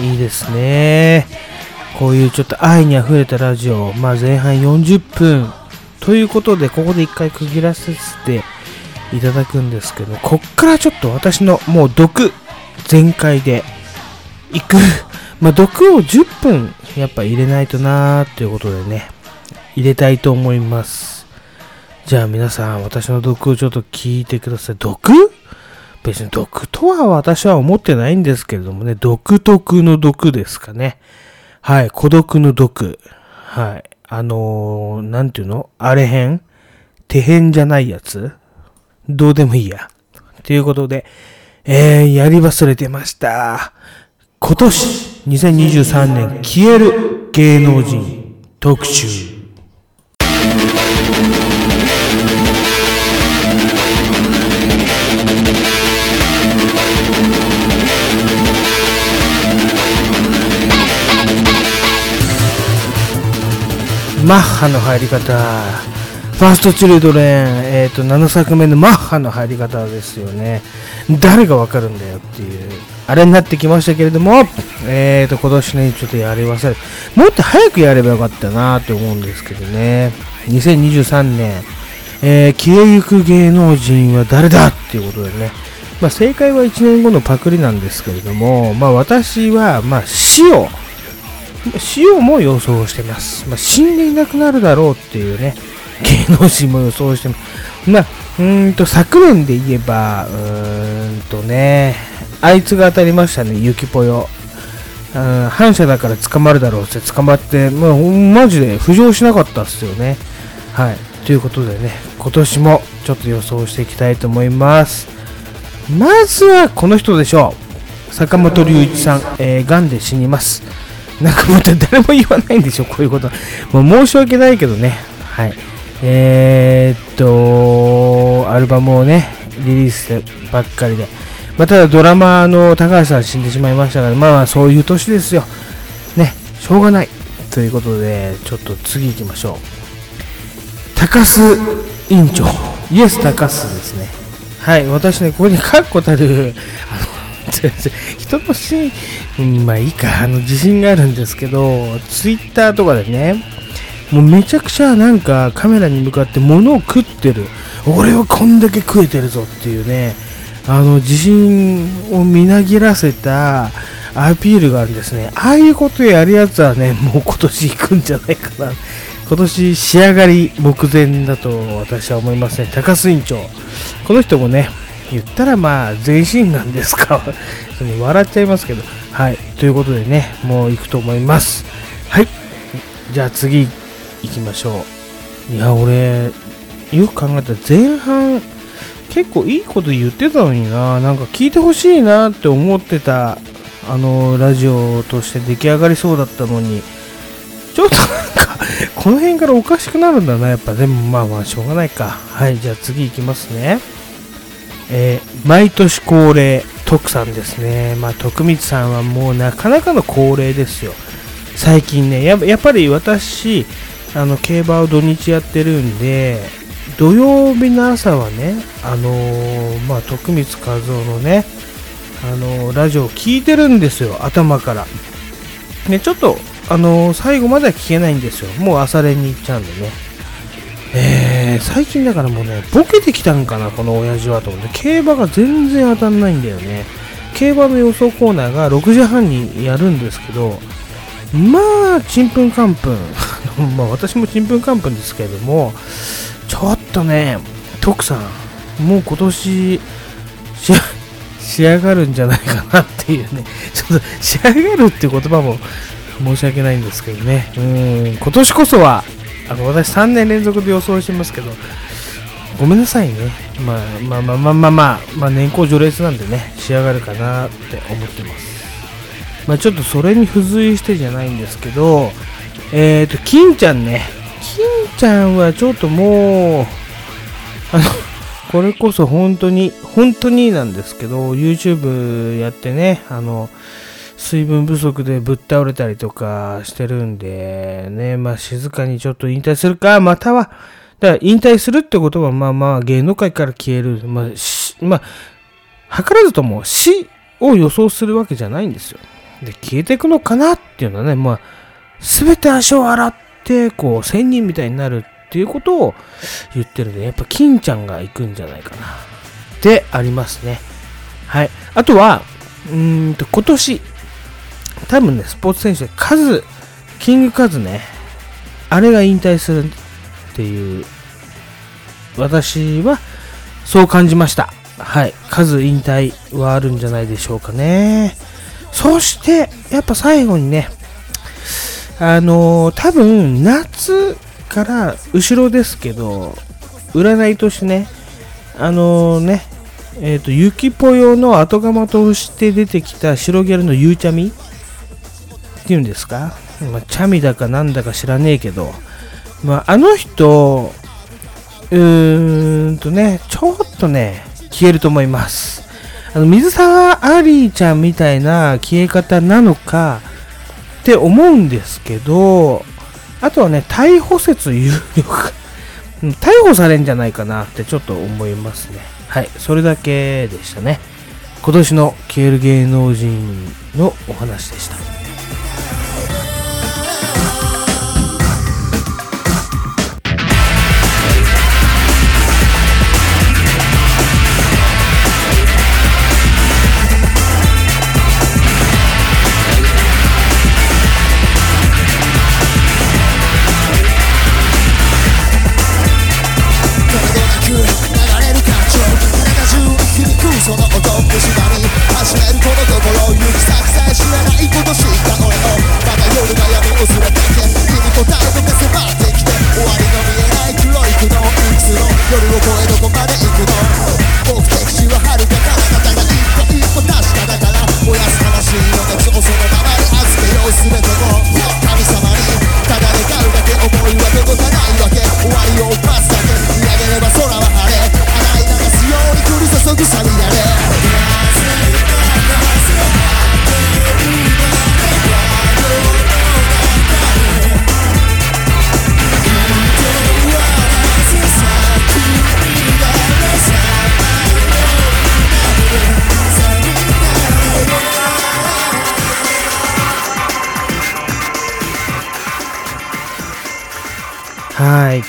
いいですね。こういうちょっと愛に溢れたラジオ、まあ前半40分ということで、ここで一回区切らせていただくんですけど、こっからちょっと私のもう毒全開で行く。まあ毒を10分やっぱ入れないとなーっていうことでね、入れたいと思います。じゃあ皆さん、私の毒をちょっと聞いてください。毒？別に毒とは私は思ってないんですけれどもね、独特の毒ですかね。はい、孤独の毒。はい。あのー、なんていうの？あれ編手編じゃないやつ？どうでもいいや。ということで、えー、やり忘れてました。今年、2023年、消える芸能人特集。マッハの入り方。ファーストチルドレン、えっ、と、7作目のマッハの入り方ですよね。誰がわかるんだよっていう、あれになってきましたけれども、えっ、と、今年ね、ちょっとやり忘れ、もっと早くやればよかったなって思うんですけどね。2023年、えー消えゆく芸能人は誰だっていうことでね。まあ、正解は1年後のパクリなんですけれども、まあ、私は、まあ、死を、死をも予想してます。まあ、死んでいなくなるだろうっていうね、芸能人も予想してます。まあ、うんと、昨年で言えば、うんとね、あいつが当たりましたね、ゆきぽよ。反射だから捕まるだろうって捕まって、まあ、マジで浮上しなかったっすよね。はい。ということでね、今年もちょっと予想していきたいと思います。まずはこの人でしょう。坂本龍一さん、えー、癌で死にます。なんかまた誰も言わないんでしょ、こういうこと。もう申し訳ないけどね。はい。えー、っと、アルバムをね、リリースばっかりで。まあ、ただドラマの高橋さん死んでしまいましたが、まあまあそういう年ですよ。ね、しょうがない。ということで、ちょっと次行きましょう。高須委員長。イエス高須ですね。はい、私ね、ここに確固たる、あの、人のし、うんまあいいか、あの、自信があるんですけど、ツイッターとかでね、もうめちゃくちゃなんかカメラに向かって物を食ってる。俺はこんだけ食えてるぞっていうね、あの、自信をみなぎらせたアピールがあるんですね。ああいうことやるやつはね、もう今年行くんじゃないかな。今年仕上がり目前だと私は思いますね。高須委員長。この人もね、言ったらまあ全身なんですか。笑っちゃいますけど。はい。ということでね、もう行くと思います。はい。じゃあ次行きましょう。いや、俺、よく考えたら前半、結構いいこと言ってたのにな。なんか聞いてほしいなって思ってた、あの、ラジオとして出来上がりそうだったのに、ちょっとなんか、この辺からおかしくなるんだな、やっぱ。でもまあまあ、しょうがないか。はい、じゃあ次行きますね。えー毎年恒例、徳さんですね。まあ、徳光さんはもうなかなかの恒例ですよ。最近ね、やっぱり私、あの、競馬を土日やってるんで、土曜日の朝はね、あのーまあ、徳光和夫のね、あのーラジオを聞いてるんですよ、頭から。ね、ちょっと、あの最後までは聞けないんですよ。もう朝練に行っちゃうんでね。えー、最近だからもうね、ボケてきたんかな、この親父はと思って、競馬が全然当たんないんだよね。競馬の予想コーナーが6時半にやるんですけど、まあ、ちんぷんかんぷん。まあ、私もちんぷんかんぷんですけれども、ちょっとね、徳さん、もう今年、仕上がるんじゃないかなっていうね、ちょっと仕上がるっていう言葉も申し訳ないんですけどね、うん、今年こそは、あの私3年連続で予想してますけど、ごめんなさいね。まあまあまあまあまあまあ、まあ、年功序列なんでね、仕上がるかなって思ってます。まあちょっとそれに付随してじゃないんですけど、えっ、ー、と、金ちゃんね。金ちゃんはちょっともう、あの、これこそ本当に、本当になんですけど、YouTube やってね、あの、水分不足でぶっ倒れたりとかしてるんで、ね、まあ静かにちょっと引退するか、または、だから引退するってことは、まあまあ芸能界から消える、まあ、しまあ、図らずとも死を予想するわけじゃないんですよ。で、消えていくのかなっていうのはね、まあ、すべて足を洗って、こう、仙人みたいになるっていうことを言ってるんで、やっぱ金ちゃんが行くんじゃないかな。ってありますね。はい。あとは、うんと、今年、多分ね、スポーツ選手でカズ、キングカズね、あれが引退するっていう、私はそう感じました。はい。数引退はあるんじゃないでしょうかね。そして、やっぱ最後にね、あのー多分夏から後ろですけど、占いとしてね、あのね、えっ、と、ゆきぽよの後釜として出てきた白ギャルのゆうちゃみていうんですか、まあ、チャミだかなんだか知らねえけど、まあ、あの人、うーんとね、ちょっとね、消えると思います。あの、水沢アリーちゃんみたいな消え方なのかって思うんですけど、あとはね、逮捕説有力。逮捕されんじゃないかなってちょっと思いますね。はい、それだけでしたね。今年の消える芸能人のお話でした。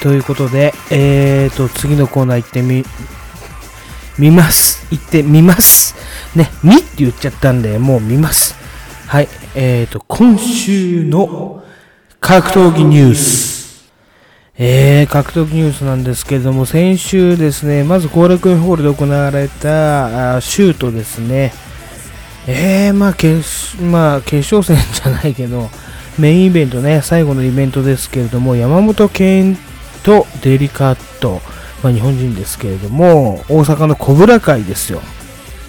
ということで、えーと、次のコーナー行ってみ、見ます。行ってみます。ね、みって言っちゃったんで、もう見ます。はい、えーと、今週の格闘技ニュース。えー、格闘技ニュースなんですけれども、先週ですね、まず後楽園ホールで行われた、あシュートですね。えー、まあ、決、まあ、決勝戦じゃないけど、メインイベントね、最後のイベントですけれども、山本健とデリカット、まあ、日本人ですけれども、大阪の小倉会ですよ。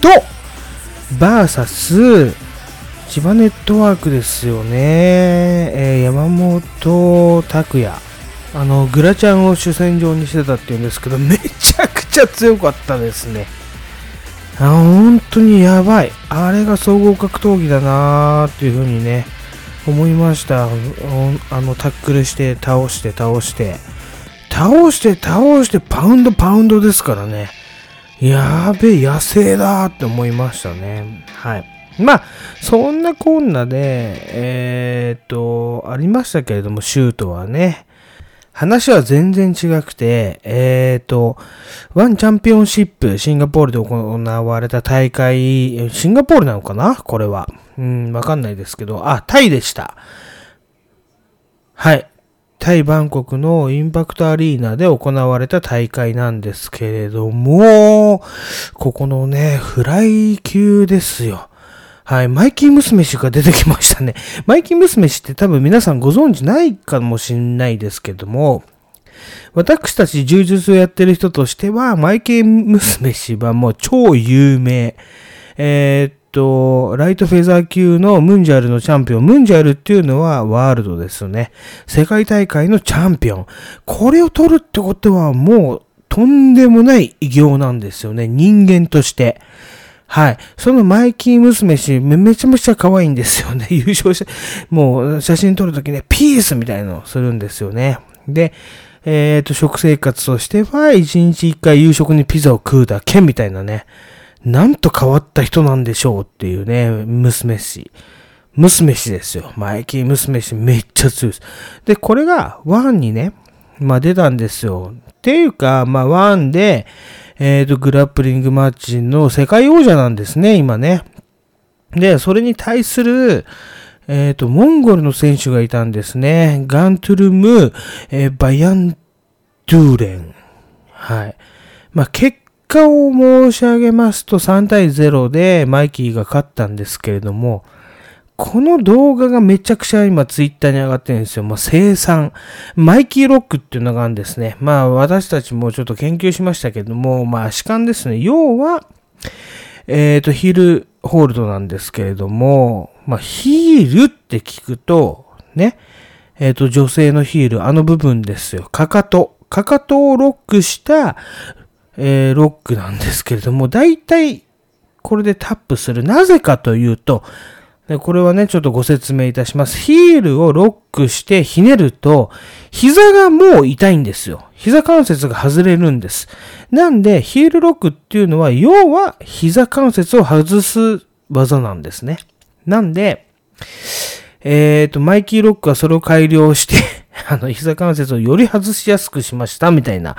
と、バーサス、千葉ネットワークですよね。えー山本拓也。あの、グラちゃんを主戦場にしてたっていうんですけど、めちゃくちゃ強かったですね。あ本当にやばい。あれが総合格闘技だなーっていう風にね、思いました。あの、タックルして、倒して、倒して、倒して、倒して、パウンド、パウンドですからね。やべえ、野生だーって思いましたね。はい。まあ、そんなこんなで、えーっと、ありましたけれども、シュートはね。話は全然違くて、えっ、と、ワンチャンピオンシップ、シンガポールで行われた大会、シンガポールなのかな？これは。うん、わかんないですけど、あ、タイでした。はい。タイ・バンコクのインパクトアリーナで行われた大会なんですけれども、ここのね、フライ級ですよ。はい、マイキー娘氏が出てきましたね。マイキー娘氏って多分皆さんご存知ないかもしれないですけども、私たち柔術をやってる人としては、マイケー娘氏はもう超有名。えーと、ライトフェザー級のムンジャールのチャンピオン。ムンジャールっていうのはワールドですよね。世界大会のチャンピオン。これを取るってことはもうとんでもない偉業なんですよね。人間として。はい。そのマイキー娘氏、めちゃめちゃ可愛いんですよね。優勝して、もう写真撮るときね、ピースみたいなのをするんですよね。で、えっ、と、食生活としては、1日1回夕食にピザを食うだけみたいなね。なんと変わった人なんでしょうっていうね、娘氏。娘氏ですよ。マイキー娘氏めっちゃ強いです。で、これが1にね、まあ出たんですよ。っていうか、まあ1で、えっ、と、グラップリングマッチの世界王者なんですね、今ね。で、それに対する、えっ、と、モンゴルの選手がいたんですね。ガントゥルム、えーバヤンドゥーレン。はい。まあ、結果を申し上げますと3対0でマイキーが勝ったんですけれども、この動画がめちゃくちゃ今ツイッターに上がってるんですよ。もう生産。マイキーロックっていうのがあるんですね。まあ私たちもちょっと研究しましたけども、まあ足感ですね。要は、えっ、と、ヒールホールドなんですけれども、まあヒールって聞くと、ね、えっ、と、女性のヒール、あの部分ですよ。かかと。かかとをロックした、えーロックなんですけれども、大体、これでタップする。なぜかというと、でこれはね、ちょっとご説明いたします。ヒールをロックしてひねると、膝がもう痛いんですよ。膝関節が外れるんです。なんで、ヒールロックっていうのは、要は膝関節を外す技なんですね。なんで、えっ、と、マイキーロックはそれを改良して、あの、膝関節をより外しやすくしました、みたいな、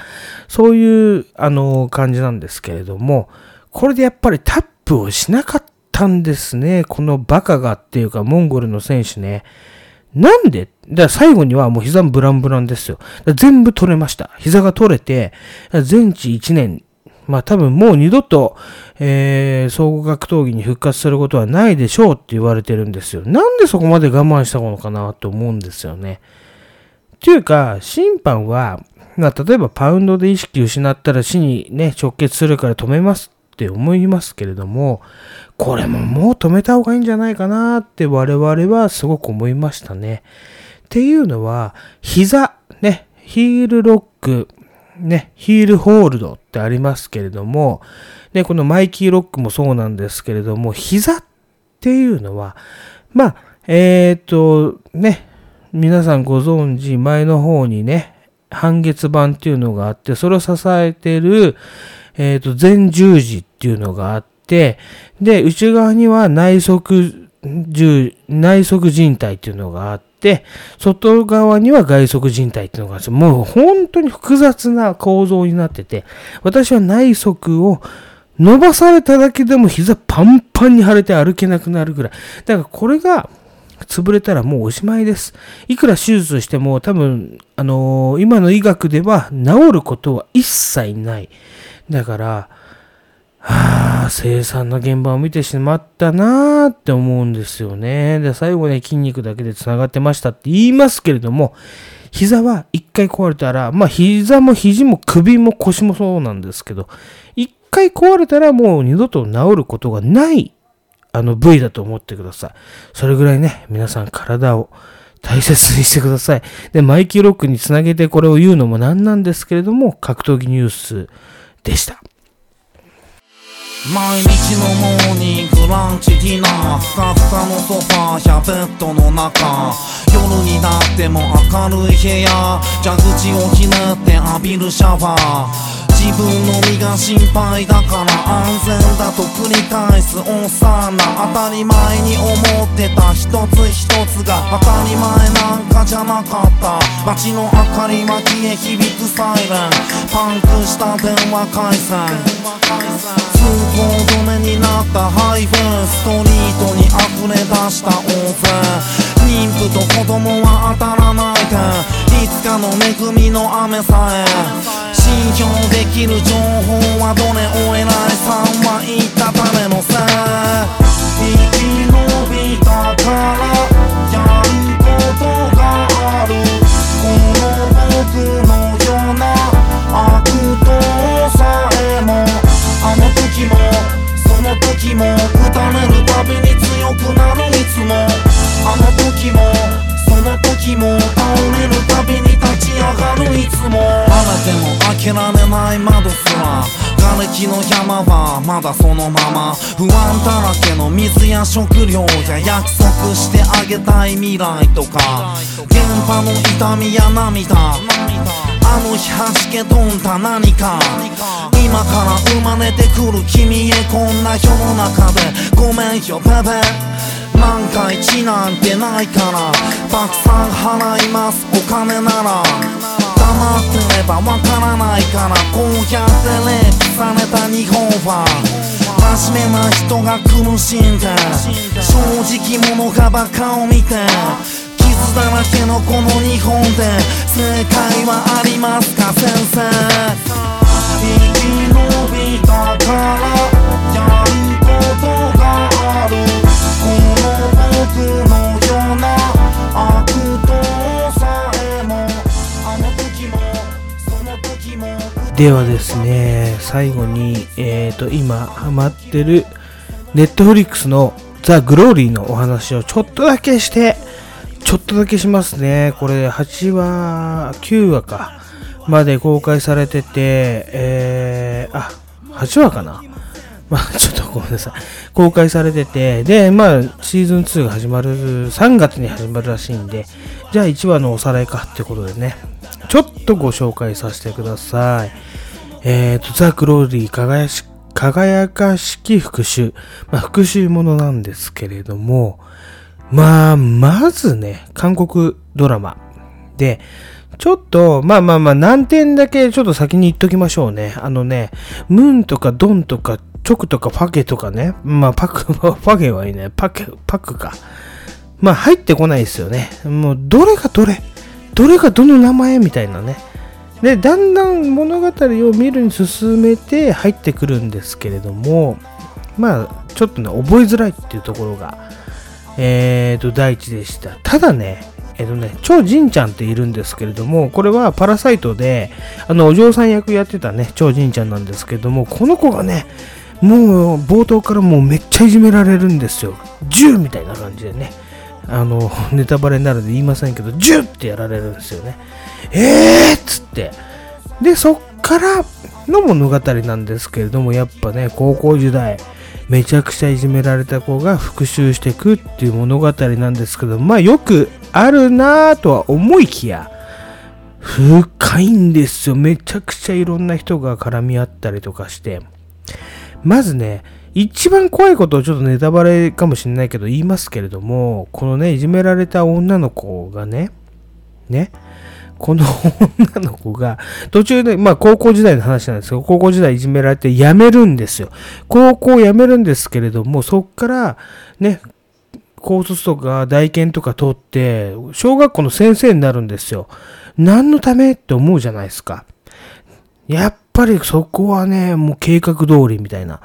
そういう、あの、感じなんですけれども、これでやっぱりタップをしなかったんですね。このバカがっていうか、モンゴルの選手ね。なんで？だから最後にはもう膝ブランブランですよ。全部取れました。膝が取れて、全治1年。まあ多分もう二度と、えー、総合格闘技に復活することはないでしょうって言われてるんですよ。なんでそこまで我慢したのかなと思うんですよね。ていうか、審判は、まあ、例えばパウンドで意識失ったら死にね、直結するから止めますって思いますけれども、これももう止めた方がいいんじゃないかなって我々はすごく思いましたね。っていうのは、膝、ね、ヒールロック、ね、ヒールホールドってありますけれども、ね、このマイキーロックもそうなんですけれども、膝っていうのは、まあ、えっ、と、ね、皆さんご存知、前の方にね、半月板っていうのがあって、それを支えてる、えっ、と、前十字っていうのがあって、で、内側には内側十、内側靭帯っていうのがあって、外側には外側靭帯っていうのがあって、もう本当に複雑な構造になってて、私は内側を伸ばされただけでも膝パンパンに腫れて歩けなくなるぐらい。だからこれが、潰れたらもうおしまいです。いくら手術しても多分、あのー今の医学では治ることは一切ない。だから、はあ、生産の現場を見てしまったなーって思うんですよね。で、最後ね、筋肉だけで繋がってましたって言いますけれども、膝は一回壊れたら、まあ膝も肘も首も腰もそうなんですけど、一回壊れたらもう二度と治ることがないあの部位だと思ってください。それぐらいね、皆さん体を大切にしてください。で、マイキーロックにつなげてこれを言うのもなんなんですけれども、格闘技ニュースでした。毎日のモーニングランチディナーふかふかのソファーやベッドの中夜になっても明るい部屋蛇口をひねって浴びるシャワー自分の身が心配だから安全だと繰り返すおっさんな当たり前に思ってた一つ一つが当たり前なんかじゃなかった。街の明かりは消え響くサイレンパンクした電話回線。通行止めになったハイウェイストリートに溢れ出した大勢妊婦と子供は当たらないでいつかの恵みの雨さえ。信用できる情報はどれお偉いさんは言ったためのせい生き延びたからやることがあるこの僕のような悪党さえもあの時もその時も打たれるたびに強くなるいつもあの時もその時も倒れるたびに立ち上がるいつも。晴れても開けられない窓すら。瓦礫の山はまだそのまま。不安だらけの水や食料や約束してあげたい未来とか。現場の痛みや涙。あの日弾け飛んだ何か。今から生まれてくる君へこんな世の中で。ごめんよベベ。万が一なんてないから。たくさん払いますお金なら。黙ってればわからないからこうやってレイプされた日本は。真面目な人が苦しんで正直者がバカを見て傷だらけのこの日本で正解はありますか先生。生き延びたからやることがある。この僕のような悪ではですね、最後に、えーと、今ハマってるネットフリックスのザ・グローリーのお話をちょっとだけして、ちょっとだけしますね。これ8話、9話か、まで公開されてて、えー、あ、8話かなまあ、ちょっとごめんなさい。公開されてて、で、まあ、シーズン2が始まる、3月に始まるらしいんで、じゃあ1話のおさらいかってことでね、ちょっとご紹介させてください。えーと、ザ・グローリー輝し輝かしき復讐。まあ、復讐ものなんですけれども、まあ、まずね、韓国ドラマで、ちょっと、まあまあまあ、何点だけちょっと先に言っときましょうね。あのね、ムーンとかドンとか、チョクとかパケとかね。まあ、パク、パケはいいね。パケ、パクか。まあ、入ってこないですよね。もう、どれがどれどれがどの名前みたいなね。で、だんだん物語を見るに進めて入ってくるんですけれども、まあ、ちょっとね、覚えづらいっていうところが、えーと、第一でした。ただね、えっ、とね、超ジンちゃんっているんですけれども、これはパラサイトで、あの、お嬢さん役やってたね、超ジンちゃんなんですけども、この子がね、もう冒頭からもうめっちゃいじめられるんですよ。銃みたいな感じでね。あの、ネタバレになるんで言いませんけど、ジュってやられるんですよね。えーっつって。で、そっからの物語なんですけれども、やっぱね、高校時代、めちゃくちゃいじめられた子が復讐していくっていう物語なんですけど、まあよくあるなぁとは思いきや、深いんですよ。めちゃくちゃいろんな人が絡み合ったりとかして。まずね、一番怖いことをちょっとネタバレかもしれないけど言いますけれども、このね、いじめられた女の子がね、ね、この女の子が、途中で、まあ高校時代の話なんですけど、高校時代いじめられて辞めるんですよ。高校辞めるんですけれども、そっから、ね、高卒とか大研とか取って、小学校の先生になるんですよ。何のため？って思うじゃないですか。やっぱりそこはね、もう計画通りみたいな。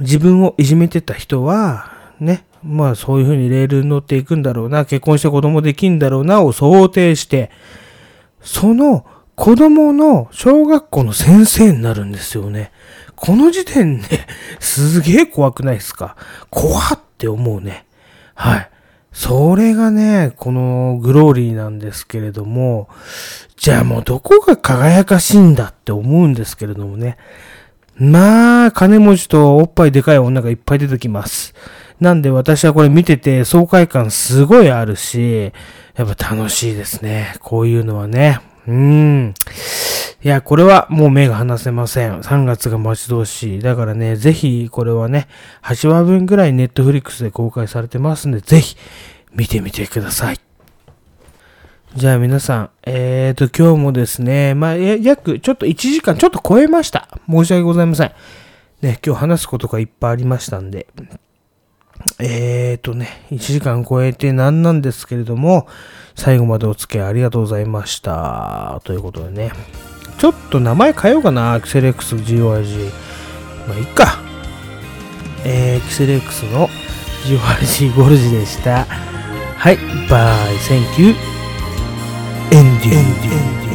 自分をいじめてた人は、ね、まあそういう風にレールに乗っていくんだろうな、結婚して子供できんだろうなを想定して、その子供の小学校の先生になるんですよね。この時点で、すげえ怖くないですか？怖って思うね。はい。それがね、このグローリーなんですけれども、じゃあもうどこが輝かしいんだって思うんですけれどもね。まあ、金持ちとおっぱいでかい女がいっぱい出てきます。なんで私はこれ見てて爽快感すごいあるし、やっぱ楽しいですね。こういうのはね。うーん。いや、これはもう目が離せません。3月が待ち遠しい。だからね、ぜひこれはね、8話分ぐらいネットフリックスで公開されてますんで、ぜひ見てみてください。じゃあ皆さん、えーと、今日もですね、まあ、約、ちょっと1時間ちょっと超えました。申し訳ございません。ね、今日話すことがいっぱいありましたんで。えーとね、1時間超えて何なんですけれども、最後までお付き合いありがとうございました。ということでね、ちょっと名前変えようかな、アクセレックス GORG。まあ、いっか。えー、エクセレックスの gog ゴルジでした。はい、 bye、thank you。エンディング。